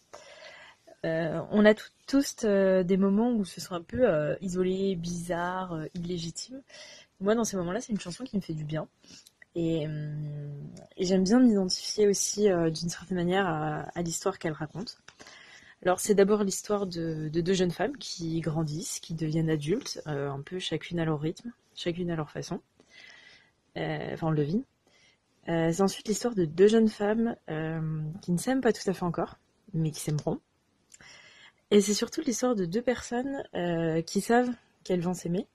Euh, on a tous euh, des moments où se sent un peu euh, isolé, bizarre, euh, illégitime. Moi, dans ces moments-là, c'est une chanson qui me fait du bien. Et, j'aime bien m'identifier aussi d'une certaine manière à l'histoire qu'elle raconte. Alors c'est d'abord l'histoire de, de deux jeunes femmes qui grandissent, qui deviennent adultes, euh, un peu chacune à leur rythme, chacune à leur façon. Euh, enfin on le vit. Euh, c'est ensuite l'histoire de deux jeunes femmes euh, qui ne s'aiment pas tout à fait encore, mais qui s'aimeront. Et c'est surtout l'histoire de deux personnes qui savent qu'elles vont s'aimer,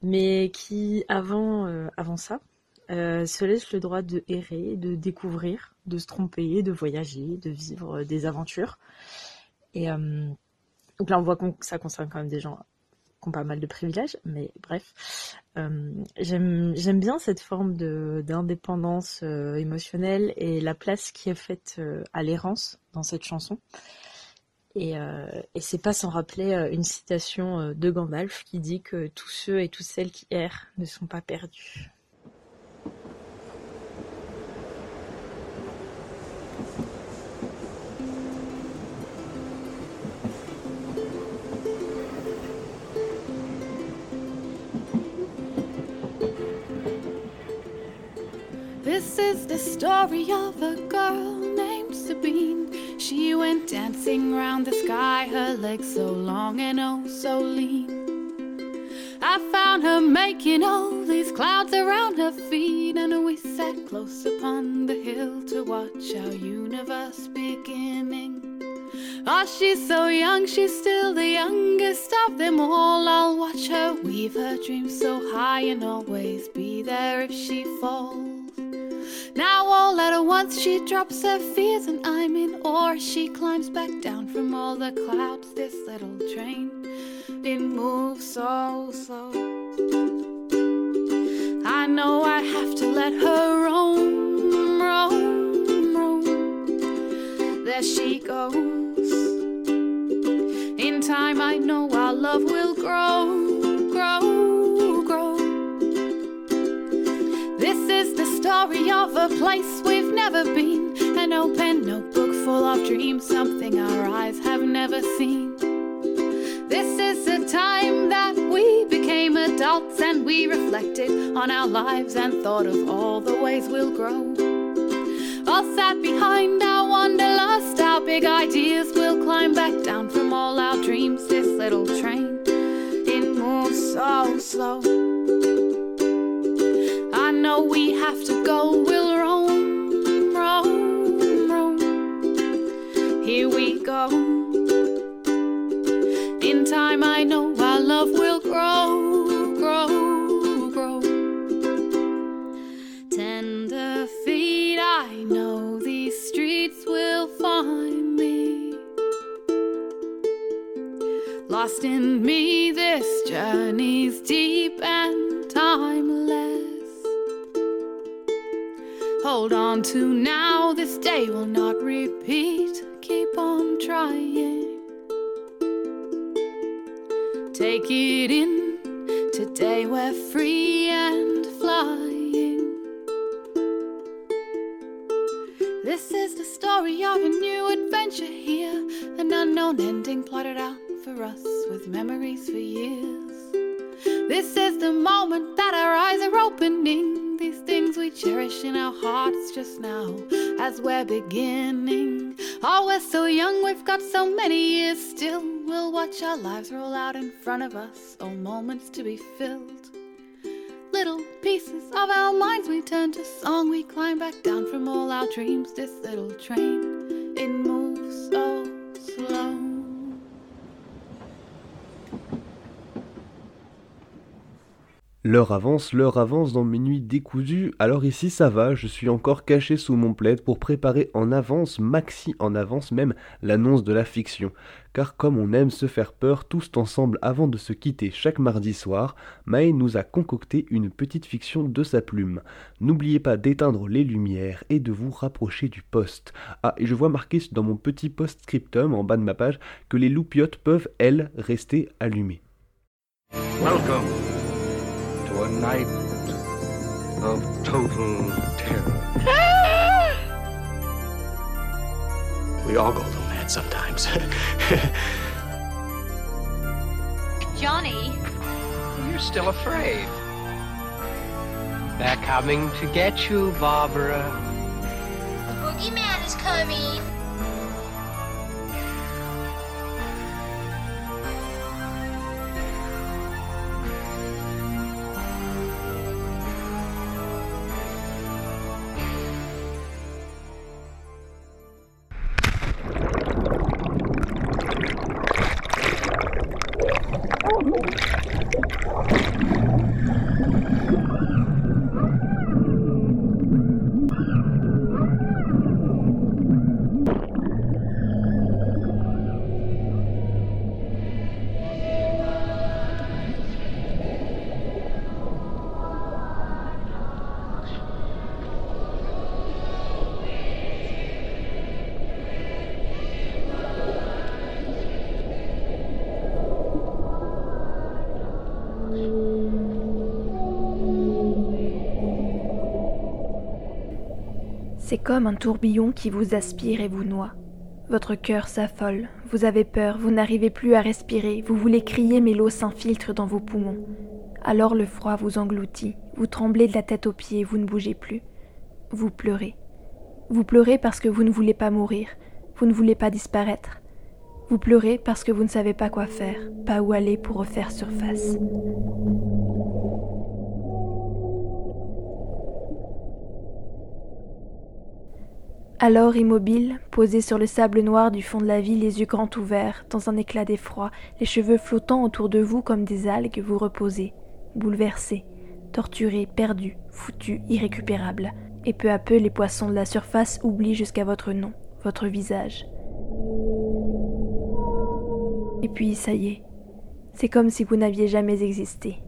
mais qui avant, avant ça se laissent le droit de errer, de découvrir, de se tromper, de voyager, de vivre des aventures. Et euh, donc là, on voit que ça concerne quand même des gens qui ont pas mal de privilèges, mais bref. Euh, J'aime bien cette forme d'indépendance euh, émotionnelle et la place qui est faite à l'errance dans cette chanson. Et, et c'est pas sans rappeler une citation de Gandalf qui dit que tous ceux et toutes celles qui errent ne sont pas perdus. This is the story of a girl named Sabine. She went dancing round the sky, her legs so long and oh so lean. I found her making all these clouds around her feet, and we sat close upon the hill to watch our universe beginning. Oh, she's so young, she's still the youngest of them all. I'll watch her weave her dreams so high and always be there if she falls. Now all at once she drops her fears and I'm in awe. She climbs back down from all the clouds. This little train, it moves so slow. I know I have to let her roam, roam, roam. There she goes. In time, I know our love will grow, story of a place we've never been. An open notebook full of dreams, something our eyes have never seen. This is the time that we became adults and we reflected on our lives and thought of all the ways we'll grow. All sat behind our wanderlust, our big ideas will climb back down from all our dreams. This little train, it moves so slow. Know we have to go, we'll roam, roam, roam. Here we go. In time, I know our love will grow, grow, grow. Tender feet, I know these streets will find me. Lost in me, this journey's deep and timeless. Hold on to now, this day will not repeat. Keep on trying. Take it in. Today we're free and flying. This is the story of a new adventure here. An unknown ending plotted out for us with memories for years. This is the moment that our eyes are opening. These things we cherish in our hearts just now as we're beginning. Oh, we're so young, we've got so many years still. We'll watch our lives roll out in front of us, all moments to be filled. Little pieces of our minds we turn to song. We climb back down from all our dreams. This little train, it L'heure avance, l'heure avance dans mes nuits décousues, alors ici ça va, je suis encore caché sous mon plaid pour préparer en avance, maxi en avance même, l'annonce de la fiction. Car comme on aime se faire peur tous ensemble avant de se quitter chaque mardi soir, Maë nous a concocté une petite fiction de sa plume. N'oubliez pas d'éteindre les lumières et de vous rapprocher du poste. Ah, et je vois marqué dans mon petit post-scriptum en bas de ma page que les loupiottes peuvent, elles, rester allumées. Welcome a night of total terror. we all go a little mad sometimes. Johnny, You're still afraid. they're Coming to get you, Barbara. the boogeyman is coming. C'est comme un tourbillon qui vous aspire et vous noie. Votre cœur s'affole, vous avez peur, vous n'arrivez plus à respirer, vous voulez crier mais l'eau s'infiltre dans vos poumons. Alors le froid vous engloutit, vous tremblez de la tête aux pieds, vous ne bougez plus. Vous pleurez. Vous pleurez parce que vous ne voulez pas mourir, vous ne voulez pas disparaître. Vous pleurez parce que vous ne savez pas quoi faire, pas où aller pour refaire surface. Alors immobile, posé sur le sable noir du fond de la vie, les yeux grands ouverts, dans un éclat d'effroi, les cheveux flottant autour de vous comme des algues, vous reposez, bouleversé, torturé, perdu, foutu, irrécupérable. Et peu à peu, les poissons de la surface oublient jusqu'à votre nom, votre visage. Et puis, ça y est, c'est comme si vous n'aviez jamais existé.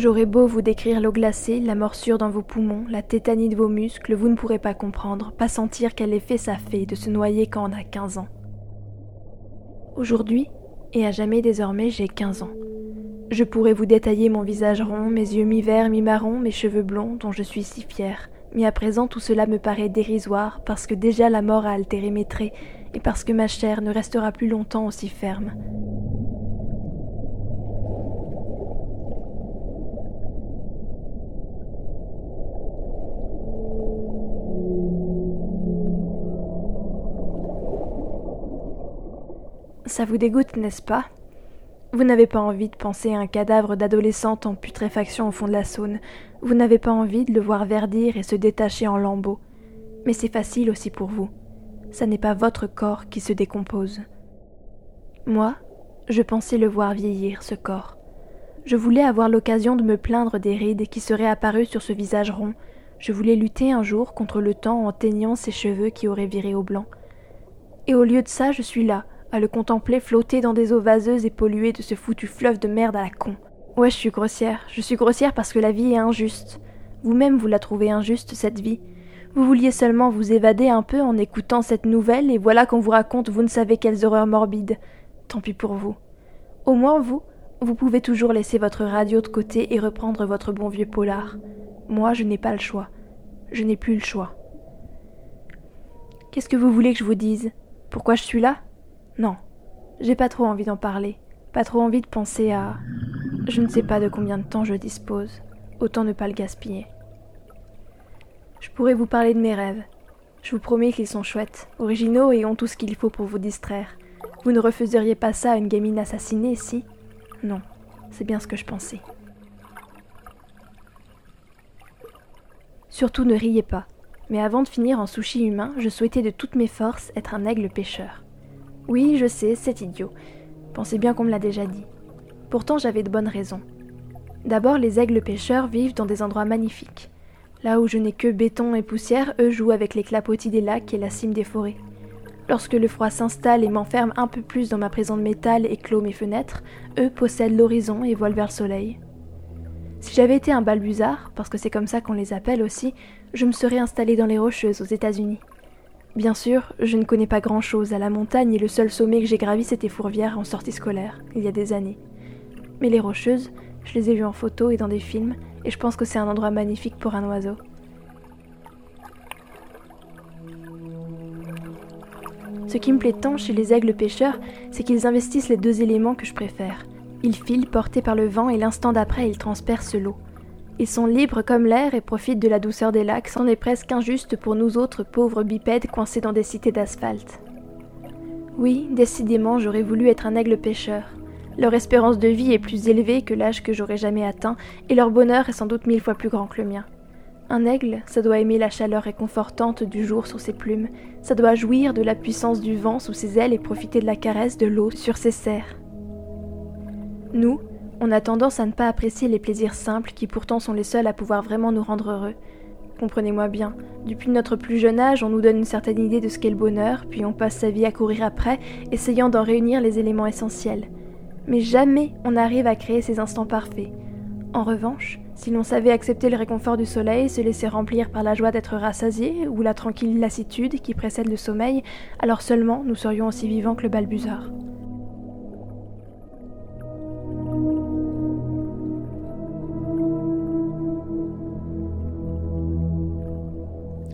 J'aurais beau vous décrire l'eau glacée, la morsure dans vos poumons, la tétanie de vos muscles, vous ne pourrez pas comprendre, pas sentir quel effet ça fait de se noyer quand on a 15 ans. Aujourd'hui, et à jamais désormais, j'ai 15 ans. Je pourrais vous détailler mon visage rond, mes yeux mi-verts, mi-marron, mes cheveux blonds, dont je suis si fière. Mais à présent, tout cela me paraît dérisoire, parce que déjà la mort a altéré mes traits, et parce que ma chair ne restera plus longtemps aussi ferme. Ça vous dégoûte, n'est-ce pas? Vous n'avez pas envie de penser à un cadavre d'adolescente en putréfaction au fond de la Saône. Vous n'avez pas envie de le voir verdir et se détacher en lambeaux. Mais c'est facile aussi pour vous. Ça n'est pas votre corps qui se décompose. Moi, je pensais le voir vieillir, ce corps. Je voulais avoir l'occasion de me plaindre des rides qui seraient apparues sur ce visage rond. Je voulais lutter un jour contre le temps en teignant ses cheveux qui auraient viré au blanc. Et au lieu de ça, je suis là, à le contempler flotter dans des eaux vaseuses et polluées de ce foutu fleuve de merde à la con. Ouais, je suis grossière. Je suis grossière parce que la vie est injuste. Vous-même, vous la trouvez injuste, cette vie. Vous vouliez seulement vous évader un peu en écoutant cette nouvelle, et voilà qu'on vous raconte vous ne savez quelles horreurs morbides. Tant pis pour vous. Au moins, vous, vous pouvez toujours laisser votre radio de côté et reprendre votre bon vieux polar. Moi, je n'ai pas le choix. Je n'ai plus le choix. Qu'est-ce que vous voulez que je vous dise? Pourquoi je suis là? Non, j'ai pas trop envie d'en parler, pas trop envie de penser à... Je ne sais pas de combien de temps je dispose, autant ne pas le gaspiller. Je pourrais vous parler de mes rêves. Je vous promets qu'ils sont chouettes, originaux et ont tout ce qu'il faut pour vous distraire. Vous ne refuseriez pas ça à une gamine assassinée, si? Non, c'est bien ce que je pensais. Surtout ne riez pas, mais avant de finir en sushi humain, je souhaitais de toutes mes forces être un aigle pêcheur. Oui, je sais, c'est idiot. Pensez bien qu'on me l'a déjà dit. Pourtant, j'avais de bonnes raisons. D'abord, les aigles pêcheurs vivent dans des endroits magnifiques. Là où je n'ai que béton et poussière, eux jouent avec les clapotis des lacs et la cime des forêts. Lorsque le froid s'installe et m'enferme un peu plus dans ma prison de métal et clôt mes fenêtres, eux possèdent l'horizon et volent vers le soleil. Si j'avais été un balbuzard, parce que c'est comme ça qu'on les appelle aussi, je me serais installé dans les Rocheuses aux États-Unis. Bien sûr, je ne connais pas grand-chose à la montagne et le seul sommet que j'ai gravi c'était Fourvière en sortie scolaire, il y a des années. Mais les Rocheuses, je les ai vues en photo et dans des films, et je pense que c'est un endroit magnifique pour un oiseau. Ce qui me plaît tant chez les aigles pêcheurs, c'est qu'ils investissent les deux éléments que je préfère. Ils filent portés par le vent et l'instant d'après ils transpercent l'eau. Ils sont libres comme l'air et profitent de la douceur des lacs, c'en est presque injuste pour nous autres pauvres bipèdes coincés dans des cités d'asphalte. Oui, décidément, j'aurais voulu être un aigle pêcheur. Leur espérance de vie est plus élevée que l'âge que j'aurais jamais atteint, et leur bonheur est sans doute mille fois plus grand que le mien. Un aigle, ça doit aimer la chaleur réconfortante du jour sur ses plumes, ça doit jouir de la puissance du vent sous ses ailes et profiter de la caresse de l'eau sur ses serres. Nous, on a tendance à ne pas apprécier les plaisirs simples qui pourtant sont les seuls à pouvoir vraiment nous rendre heureux. Comprenez-moi bien, depuis notre plus jeune âge, on nous donne une certaine idée de ce qu'est le bonheur, puis on passe sa vie à courir après, essayant d'en réunir les éléments essentiels. Mais jamais on n'arrive à créer ces instants parfaits. En revanche, si l'on savait accepter le réconfort du soleil, se laisser remplir par la joie d'être rassasié, ou la tranquille lassitude qui précède le sommeil, alors seulement nous serions aussi vivants que le balbuzard.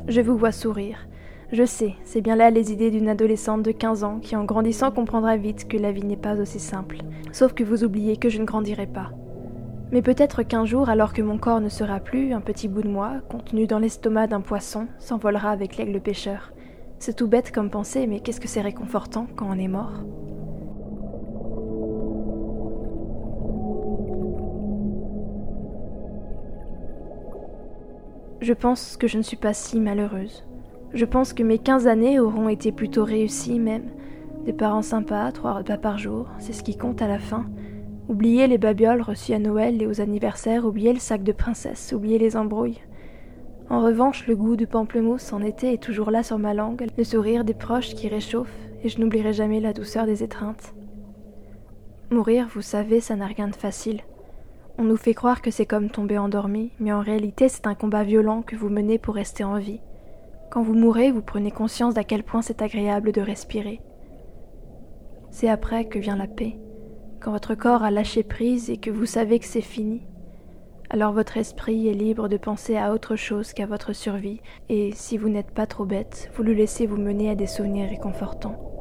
Je vous vois sourire. Je sais, c'est bien là les idées d'une adolescente de 15 ans qui en grandissant comprendra vite que la vie n'est pas aussi simple. Sauf que vous oubliez que je ne grandirai pas. Mais peut-être qu'un jour, alors que mon corps ne sera plus, un petit bout de moi, contenu dans l'estomac d'un poisson, s'envolera avec l'aigle pêcheur. C'est tout bête comme pensée, mais qu'est-ce que c'est réconfortant quand on est mort? Je pense que je ne suis pas si malheureuse. Je pense que mes 15 années auront été plutôt réussies même. Des parents sympas, trois repas par jour, c'est ce qui compte à la fin. Oublier les babioles reçues à Noël et aux anniversaires, oublier le sac de princesse, oublier les embrouilles. En revanche, le goût du pamplemousse en été est toujours là sur ma langue, le sourire des proches qui réchauffe, et je n'oublierai jamais la douceur des étreintes. Mourir, vous savez, ça n'a rien de facile. On nous fait croire que c'est comme tomber endormi, mais en réalité c'est un combat violent que vous menez pour rester en vie. Quand vous mourrez, vous prenez conscience d'à quel point c'est agréable de respirer. C'est après que vient la paix, quand votre corps a lâché prise et que vous savez que c'est fini. Alors votre esprit est libre de penser à autre chose qu'à votre survie, et si vous n'êtes pas trop bête, vous le laissez vous mener à des souvenirs réconfortants.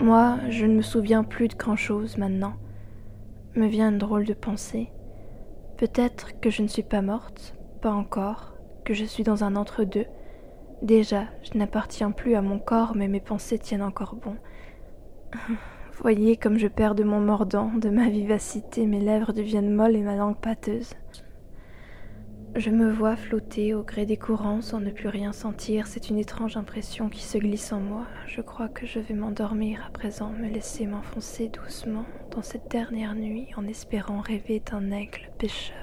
Moi, je ne me souviens plus de grand-chose maintenant. Me vient une drôle de pensée. Peut-être que je ne suis pas morte, pas encore, que je suis dans un entre-deux. Déjà, je n'appartiens plus à mon corps, mais mes pensées tiennent encore bon. Voyez comme je perds de mon mordant, de ma vivacité, mes lèvres deviennent molles et ma langue pâteuse. Je me vois flotter au gré des courants sans ne plus rien sentir. C'est une étrange impression qui se glisse en moi. Je crois que je vais m'endormir à présent, me laisser m'enfoncer doucement dans cette dernière nuit en espérant rêver d'un aigle pêcheur.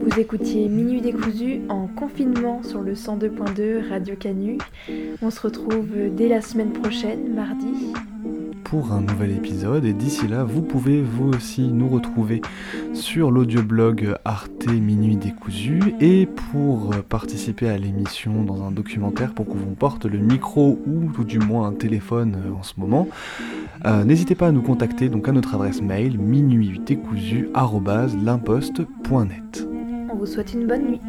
Vous écoutiez Minuit décousu en confinement sur le 102.2 Radio Canu. On se retrouve dès la semaine prochaine, mardi. Pour un nouvel épisode, et d'ici là, vous pouvez vous aussi nous retrouver sur l'audioblog Arte Minuit décousu. Et pour participer à l'émission dans un documentaire pour qu'on vous porte le micro ou tout du moins un téléphone en ce moment, euh, n'hésitez pas à nous contacter donc à notre adresse mail minuitdécousu@l'imposte.net. On vous souhaite une bonne nuit.